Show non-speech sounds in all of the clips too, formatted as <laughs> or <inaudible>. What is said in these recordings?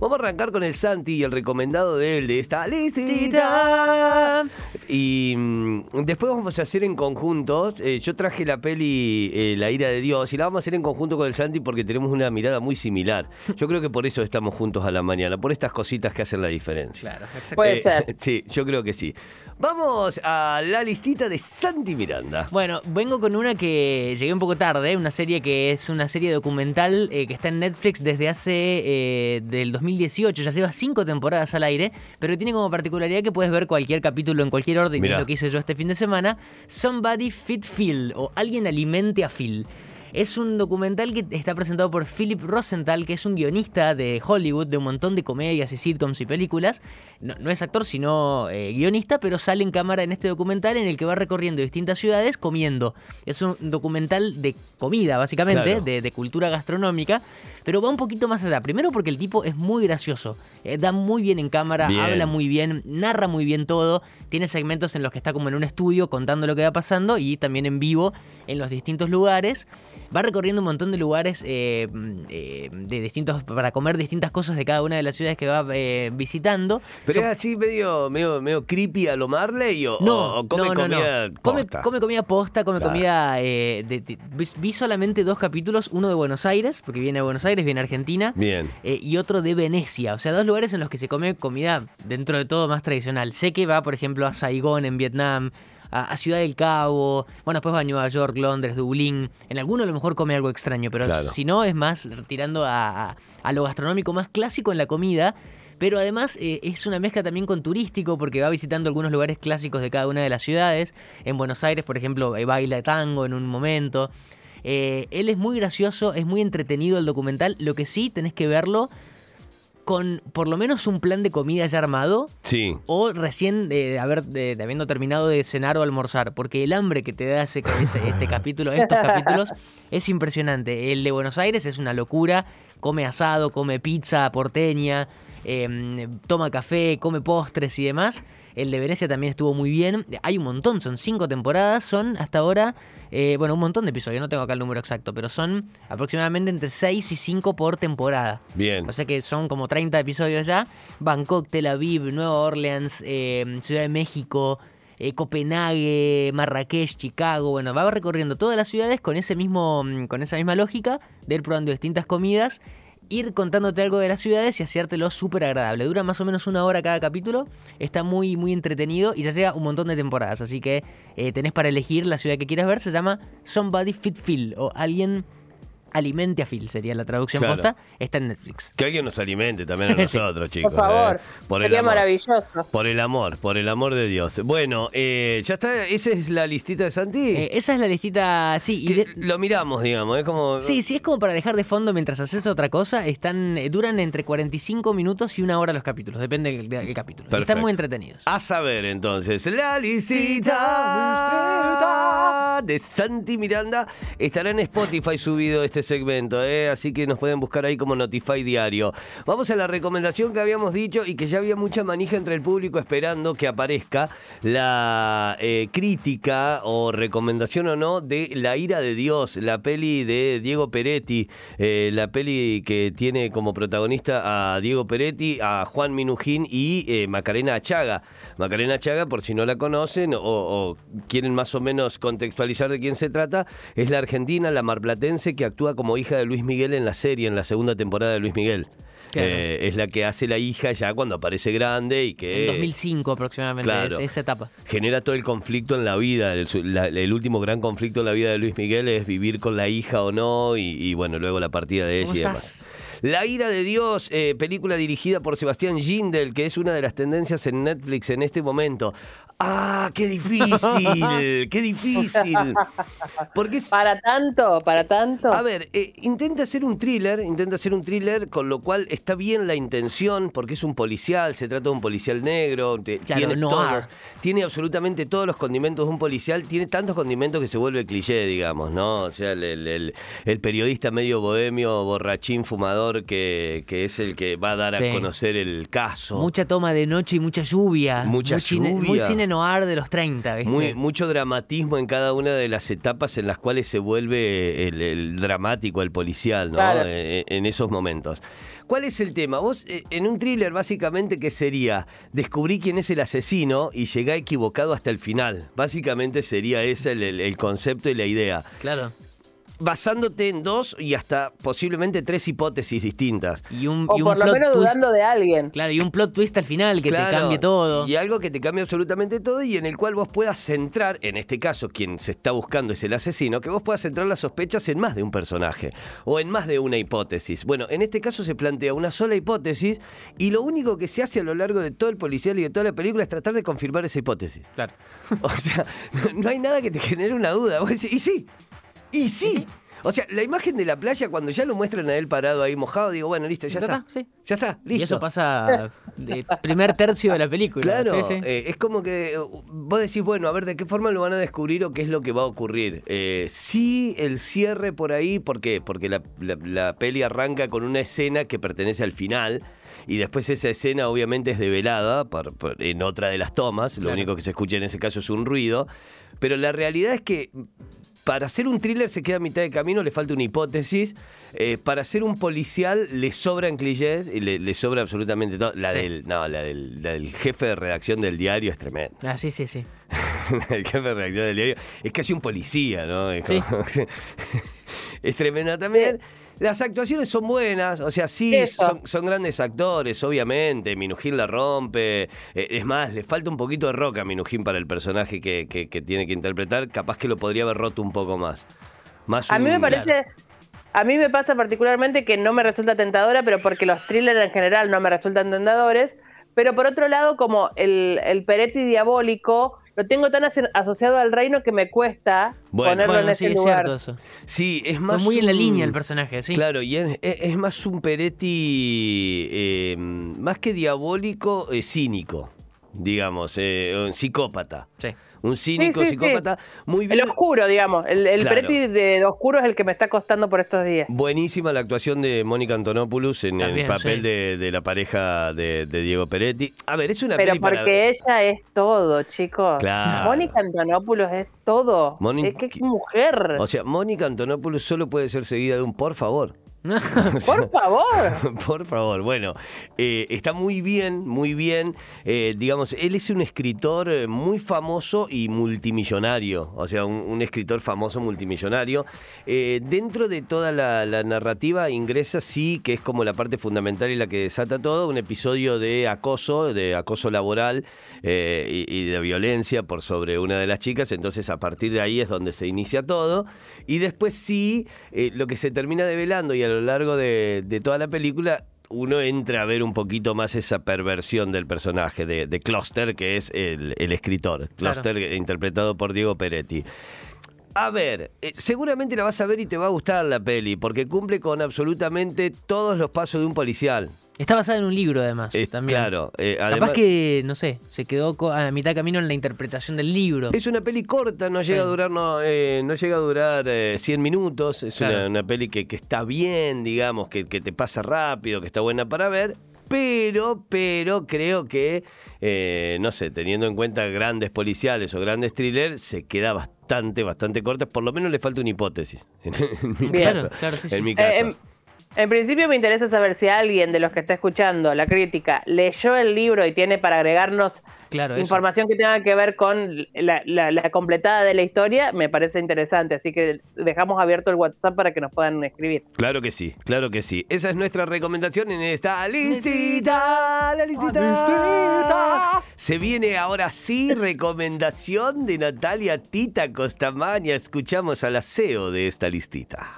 Vamos a arrancar con el Santi y el recomendado de él, de esta listita. Y mm, después vamos a hacer en conjunto. eh, yo traje la peli eh, La ira de Dios y la vamos a hacer en conjunto con el Santi porque tenemos una mirada muy similar. <laughs> Yo creo que por eso estamos juntos a la mañana, por estas cositas que hacen la diferencia. Claro, exacto. Puede Eh, ser. <laughs> Sí, yo creo que sí. Vamos a la listita de Santi Miranda. Bueno, vengo con una que llegué un poco tarde, una serie que es una serie documental eh, que está en Netflix desde hace eh, del 2018, ya lleva cinco temporadas al aire, pero tiene como particularidad que puedes ver cualquier capítulo en cualquier orden, Mirá. es lo que hice yo este fin de semana, Somebody Feed Phil, o Alguien Alimente a Phil. Es un documental que está presentado por Philip Rosenthal, que es un guionista de Hollywood, de un montón de comedias y sitcoms y películas. No, no es actor, sino eh, guionista, pero sale en cámara en este documental en el que va recorriendo distintas ciudades comiendo. Es un documental de comida, básicamente, Claro. de, de cultura gastronómica, pero va un poquito más allá. Primero porque el tipo es muy gracioso, eh, da muy bien en cámara, Bien. habla muy bien, narra muy bien todo, tiene segmentos en los que está como en un estudio contando lo que va pasando y también en vivo en los distintos lugares. Va recorriendo un montón de lugares eh, eh, de distintos para comer distintas cosas de cada una de las ciudades que va visitando. Pero es así medio, medio, medio creepy a lo Marley o, no, o come no, no, comida no. Come, posta? come comida posta, come Claro. comida. de- vi, solamente dos capítulos, uno de Buenos Aires, porque viene de Buenos Aires, viene a Argentina, Bien. eh, y otro de Venecia. O sea, dos lugares en los que se come comida dentro de todo más tradicional. Sé que va, por ejemplo, a Saigón en Vietnam. A, Ciudad del Cabo, bueno, después va a Nueva York, Londres, Dublín. En alguno a lo mejor come algo extraño, pero Claro. si no es más tirando a, a- a lo gastronómico más clásico en la comida. Pero además eh, es una mezcla también con turístico porque va visitando algunos lugares clásicos de cada una de las ciudades. En Buenos Aires, por ejemplo, eh, baila tango en un momento. Eh, él es muy gracioso, es muy entretenido el documental. Lo que sí tenés que verlo con por lo menos un plan de comida ya armado Sí. o recién de, haber, de, de habiendo terminado de cenar o almorzar, porque el hambre que te da ese, ese- este <laughs> capítulo, estos capítulos, es impresionante. El de Buenos Aires es una locura, come asado, come pizza porteña, eh, toma café, come postres y demás. El de Venecia también estuvo muy bien. Hay un montón, son cinco temporadas, son hasta ahora, eh, bueno, un montón de episodios, no tengo acá el número exacto, pero son aproximadamente entre 6 y 5 por temporada. Bien. O sea que son como 30 episodios ya. Bangkok, Tel Aviv, Nueva Orleans, eh, Ciudad de México, eh, Copenhague, Marrakech, Chicago. Bueno, va recorriendo todas las ciudades con ese mismo, con esa misma lógica de ir probando distintas comidas, ir contándote algo de las ciudades y hacértelo súper agradable. Dura más o menos una hora cada capítulo. Está muy, muy entretenido y ya llega un montón de temporadas. Así que eh, tenés para elegir la ciudad que quieras ver. Se llama Somebody Fit Phil o alguien alimente a Phil sería la traducción Claro. posta. Está en Netflix. Que alguien nos alimente también a <laughs> nosotros, chicos. Por favor, eh. Por el sería amor. maravilloso. Por el amor, por el amor de Dios. Bueno, eh, ya está, esa es la listita de Santi. Eh, esa es la listita, sí, y de- Lo miramos, digamos, es como... sí, sí es como para dejar de fondo mientras haces otra cosa, están eh, duran entre 45 minutos y una hora los capítulos, depende del, del capítulo. Perfecto. Están muy entretenidos. A saber, entonces, la listita de Santi Miranda estará en Spotify subido este segmento, ¿eh? así que nos pueden buscar ahí como Notify Diario. Vamos a la recomendación que habíamos dicho y que ya había mucha manija entre el público esperando que aparezca la eh, crítica o recomendación o no de La ira de Dios, la peli de Diego Peretti, eh, la peli que tiene como protagonista a Diego Peretti, a Juan Minujín y Macarena Achaga. Macarena Achaga, por si no la conocen o, o quieren más o menos contextualizar de quién se trata, es la argentina, la marplatense que actúa como hija de Luis Miguel en la serie, en la segunda temporada de Luis Miguel. Claro. Eh, es la que hace la hija ya cuando aparece grande y que... En 2005 aproximadamente, Claro. es- esa etapa. genera todo el conflicto en la vida. El, su- la- el último gran conflicto en la vida de Luis Miguel es vivir con la hija o no, y, y, bueno, luego la partida de ella ¿Cómo y demás. La ira de Dios, eh, película dirigida por Sebastián Gindel, que es una de las tendencias en Netflix en este momento. ¡Ah, qué difícil! <laughs> ¡Qué difícil! Porque es, Para tanto, para tanto. a ver, eh, intenta hacer un thriller, intenta hacer un thriller, con lo cual está bien la intención, porque es un policial, se trata de un policial negro, te- Claro, tiene todos, tiene absolutamente todos los condimentos de un policial, tiene tantos condimentos que se vuelve cliché, digamos, ¿no? O sea, el, el- el- el periodista medio bohemio, borrachín, fumador, que, que es el que va a dar Sí. a conocer el caso. Mucha toma de noche y mucha lluvia. Mucha muy cine- lluvia. muy cine cine noir de los 30, ¿viste? Muy, mucho dramatismo en cada una de las etapas en las cuales se vuelve el, el dramático, el policial, ¿no? Claro. Eh, en esos momentos. ¿Cuál es el tema? Vos, eh, en un thriller, básicamente, ¿qué sería? Descubrí quién es el asesino y llegué equivocado hasta el final. Básicamente sería ese el, el- el concepto y la idea. Claro. Basándote en dos y hasta posiblemente tres hipótesis distintas. Y un, O y un por lo menos twist- dudando de alguien. Claro, y un plot twist al final que Claro, te cambie todo. Y algo que te cambie absolutamente todo y en el cual vos puedas centrar, en este caso quien se está buscando es el asesino, que vos puedas centrar las sospechas en más de un personaje o en más de una hipótesis. Bueno, en este caso se plantea una sola hipótesis y lo único que se hace a lo largo de todo el policial y de toda la película es tratar de confirmar esa hipótesis. Claro. <laughs> O sea, no hay nada que te genere una duda. Vos decís, y sí, y sí. O sea, la imagen de la playa, cuando ya lo muestran a él parado ahí mojado, digo, bueno, listo, ya, está. sí. Ya está, listo. Y eso pasa de primer tercio de la película. Claro, Sí, sí. eh, es como que eh, vos decís, bueno, a ver de qué forma lo van a descubrir o qué es lo que va a ocurrir. Eh, sí, el cierre por ahí, ¿por qué? Porque la, la- la peli arranca con una escena que pertenece al final. Y después esa escena obviamente es develada por- por- en otra de las tomas. Lo Claro. único que se escucha en ese caso es un ruido. Pero la realidad es que para hacer un thriller se queda a mitad de camino, le falta una hipótesis. Eh, para hacer un policial le sobran clichés y le, le sobra absolutamente todo. La, Sí. del, no, la, del, la del jefe de redacción del diario es tremenda. Ah, sí, sí, sí. <laughs> el jefe de redacción del diario es casi un policía, ¿no? Es, Sí. como- <laughs> es tremenda también. Las actuaciones son buenas, o sea, sí, son, son grandes actores, obviamente. Minujín la rompe. Eh, es más, le falta un poquito de roca a Minujín para el personaje que, que- que tiene que interpretar. Capaz que lo podría haber roto un poco más. más A mí me parece, a mí me pasa particularmente que no me resulta tentadora, pero porque los thrillers en general no me resultan tentadores. Pero por otro lado, como el, el Peretti diabólico, lo tengo tan aso- asociado al reino que me cuesta Bueno. ponerlo Bueno, en sí, ese es lugar. cierto eso. Sí, es Fue más. muy en la un- línea el personaje, sí. Claro, y es, es- es más un Peretti, eh, más que diabólico, eh, cínico, digamos, eh, un psicópata. Sí. Un cínico, Sí, sí, psicópata, muy El bien. oscuro, digamos. El, el Claro. Peretti de oscuro es el que me está costando por estos días. Buenísima la actuación de Mónica Antonopoulos en el papel sí. de, de la pareja de, de Diego Peretti. A ver, es una Pero peli para- porque ella es todo, chicos. Claro. Mónica Antonopoulos es todo. Moni- Es que es mujer. O sea, Mónica Antonopoulos solo puede ser seguida de un por favor. <laughs> Por favor. <laughs> Por favor, bueno, eh, está muy bien, muy bien. Eh, digamos, él es un escritor eh, muy famoso y multimillonario, o sea, un, un escritor famoso multimillonario. Eh, dentro de toda la, la narrativa ingresa, sí, que es como la parte fundamental y la que desata todo, un episodio de acoso, de acoso laboral y, y de violencia por sobre una de las chicas, entonces a partir de ahí es donde se inicia todo. Y después sí, lo que se termina develando y a lo largo de, de toda la película, uno entra a ver un poquito más esa perversión del personaje de, de Cluster, que es el, el escritor. Cluster, interpretado por Diego Peretti. A ver, eh, seguramente la vas a ver y te va a gustar la peli, porque cumple con absolutamente todos los pasos de un policial. Está basada en un libro, además. También. Claro, eh, Capaz además- que, no sé, se quedó a mitad de camino en la interpretación del libro. Es una peli corta, no llega Sí. a durar, no, eh, no llega a durar eh, 100 minutos. Es una, peli que, que está bien, digamos, que, que te pasa rápido, que está buena para ver. Pero, pero creo que, eh, no sé, teniendo en cuenta grandes policiales o grandes thrillers, se queda bastante, bastante corta. Por lo menos le falta una hipótesis. En, mi Bien. caso. Claro, sí, sí. En mi Eh, caso. En, principio me interesa saber si alguien de los que está escuchando la crítica leyó el libro y tiene para agregarnos Claro, eso. información que tenga que ver con la, la- la completada de la historia. Me parece interesante, así que dejamos abierto el WhatsApp para que nos puedan escribir. Claro que sí, claro que sí. Esa es nuestra recomendación en esta listita. La listita. Se viene ahora sí recomendación de Natalia Tita Costamaña. Escuchamos al aseo de esta listita.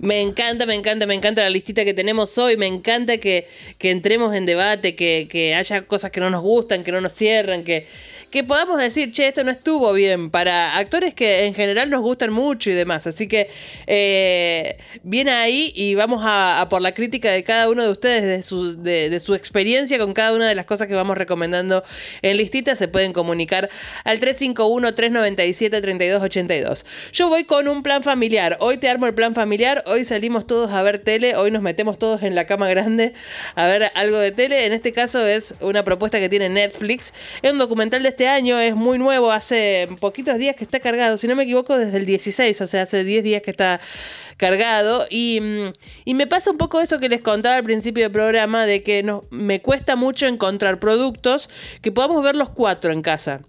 Me encanta, me encanta, me encanta la listita que tenemos hoy. Me encanta que, que entremos en debate, que, que haya cosas que no nos gustan, que no nos cierran, que, que podamos decir, che, esto no estuvo bien. Para actores que en general nos gustan mucho y demás. Así que eh, viene ahí y vamos a, por la crítica de cada uno de ustedes, de su, de su experiencia con cada una de las cosas que vamos recomendando en listita. Se pueden comunicar al 351-397-3282. Yo voy con un plan familiar. Hoy te armo el plan familiar. Hoy salimos todos a ver tele. Hoy nos metemos todos en la cama grande a ver algo de tele. En este caso es una propuesta que tiene Netflix. Es un documental de este año, es muy nuevo, hace poquitos días que está cargado, si no me equivoco, desde el 16, o sea, hace 10 días que está cargado. Y, mm, y me pasa un poco eso que les contaba al principio del programa, de que no, me cuesta mucho encontrar productos que podamos ver los cuatro en casa.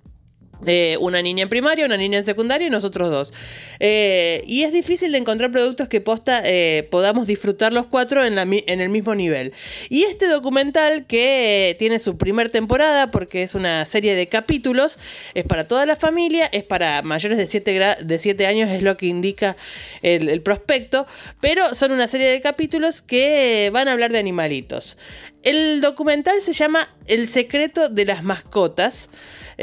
Eh, una niña en primaria, una niña en secundaria y nosotros dos. Eh, y es difícil de encontrar productos que eh, podamos disfrutar los cuatro en, el mismo nivel. Y este documental que tiene su primer temporada porque es una serie de capítulos, es para toda la familia, es para mayores de 7, de 7 años, es lo que indica el prospecto, pero son una serie de capítulos que van a hablar de animalitos. El documental se llama El secreto de las mascotas.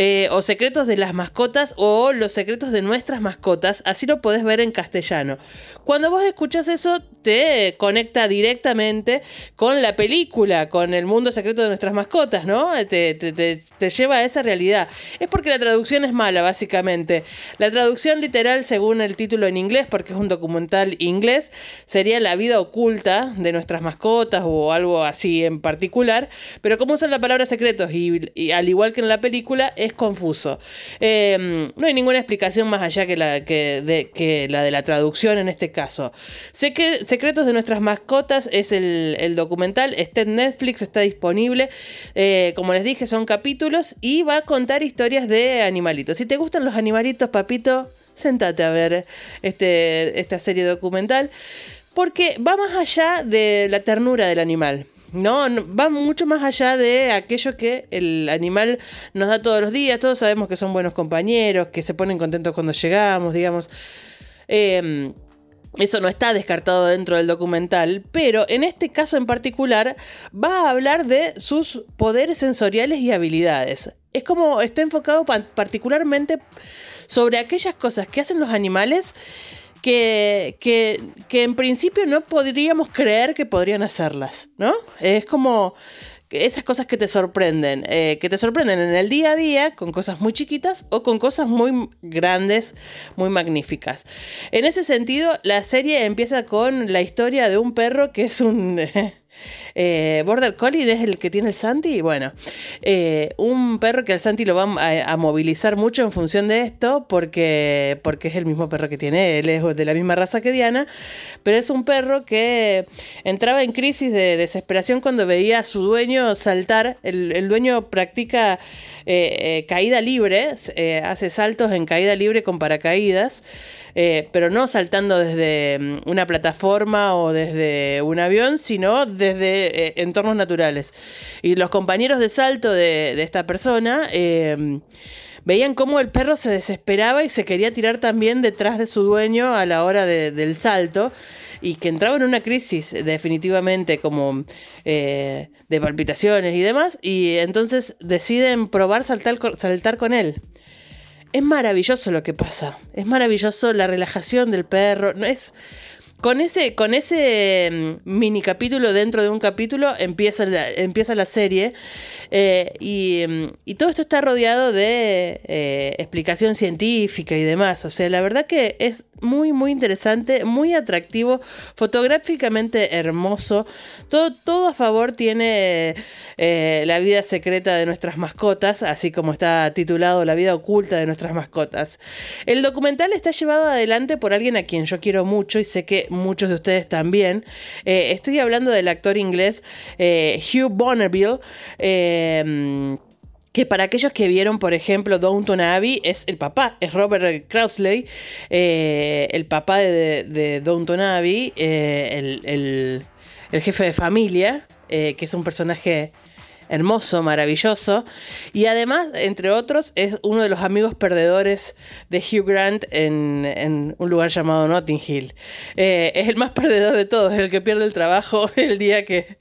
Eh, o secretos de las mascotas o los secretos de nuestras mascotas, así lo podés ver en castellano. Cuando vos escuchas eso, te conecta directamente con la película, con el mundo secreto de nuestras mascotas, ¿no? Te, te, lleva a esa realidad. Es porque la traducción es mala, básicamente. La traducción literal, según el título en inglés, porque es un documental inglés, sería la vida oculta de nuestras mascotas o algo así en. Pero como usan la palabra secretos y, al igual que en la película, es confuso. Em, no hay ninguna explicación más allá que la, que de, la de la traducción en este caso caso. Sé que Secretos de nuestras mascotas es el, documental, está en Netflix, está disponible. Eh, como les dije, son capítulos y va a contar historias de animalitos. Si te gustan los animalitos, papito, sentate a ver este, esta serie documental. Porque va más allá de la ternura del animal. No, va mucho más allá de aquello que el animal nos da todos los días. Todos sabemos que son buenos compañeros, que se ponen contentos cuando llegamos, digamos. Eh, eso no está descartado dentro del documental, pero en este caso en particular va a hablar de sus poderes sensoriales y habilidades. Es como está enfocado particularmente sobre aquellas cosas que hacen los animales que, que, que, en principio no podríamos creer que podrían hacerlas, ¿no? Es como esas cosas que te sorprenden, eh, que te sorprenden en el día a día con cosas muy chiquitas o con cosas muy grandes, muy magníficas. En ese sentido, la serie empieza con la historia de un perro que es un... <laughs> Border Collie es el que tiene el Santi. Bueno, eh, un perro que el Santi lo va a, movilizar mucho en función de esto, porque, porque es el mismo perro que tiene él, es de la misma raza que Diana, pero es un perro que entraba en crisis de desesperación cuando veía a su dueño saltar. El, dueño practica eh, caída libre, hace saltos en caída libre con paracaídas. Eh, pero no saltando desde mm, una plataforma o desde un avión, sino desde eh, entornos naturales. Y los compañeros de salto de, esta persona em, veían cómo el perro se desesperaba y se quería tirar también detrás de su dueño a la hora del salto y que entraba en una crisis definitivamente como eh, de palpitaciones y demás y entonces deciden probar saltar, saltar con él es maravilloso lo que pasa. Es maravilloso la relajación del perro. No es con ese, con ese mm, mini capítulo dentro de un capítulo empieza la, empieza la serie eh, mm, y, todo esto está rodeado de eh, explicación científica y demás. O sea, la verdad que es muy, muy interesante, muy atractivo, fotográficamente hermoso. Todo, todo a favor tiene eh, la vida secreta de nuestras mascotas, así como está titulado La vida oculta de nuestras mascotas. El documental está llevado adelante por alguien a quien yo quiero mucho y sé que muchos de ustedes también. Eh, estoy hablando del actor inglés eh, Hugh Bonneville que para aquellos que vieron, por ejemplo, Downton Abbey, es el papá, es Robert Crowsley, el papá de, de Downton Abbey, el, el jefe de familia, eh, que es un personaje hermoso, maravilloso. Y además, entre otros, es uno de los amigos perdedores de Hugh Grant en, un lugar llamado Notting Hill. Eh, es el más perdedor de todos, el que pierde el trabajo <laughs> el día que,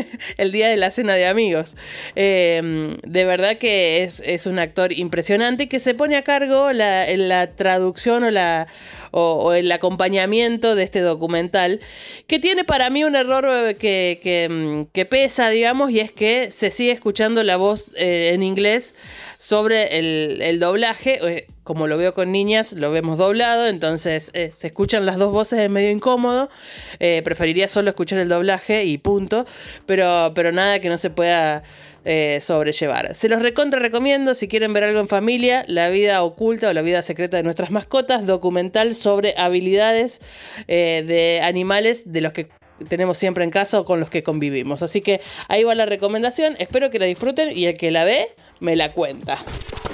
<laughs> el día de la cena de amigos. Em, de verdad que es, un actor impresionante que se pone a cargo la, la traducción o, la, o, el acompañamiento de este documental, que tiene para mí un error eh, que, mm, que, pesa, digamos, y es que se sigue escuchando la voz eh, en inglés sobre el, el doblaje. Como lo veo con niñas, lo vemos doblado, entonces eh, se escuchan las dos voces es medio incómodo. Eh, preferiría solo escuchar el doblaje y punto. Pero, pero nada que no se pueda eh, sobrellevar. Se los recontra recomiendo si quieren ver algo en familia, La vida oculta o la vida secreta de nuestras mascotas, documental sobre habilidades de animales de los que tenemos siempre en casa o con los que convivimos. Así que ahí va la recomendación, espero que la disfruten y el que la ve me la cuenta.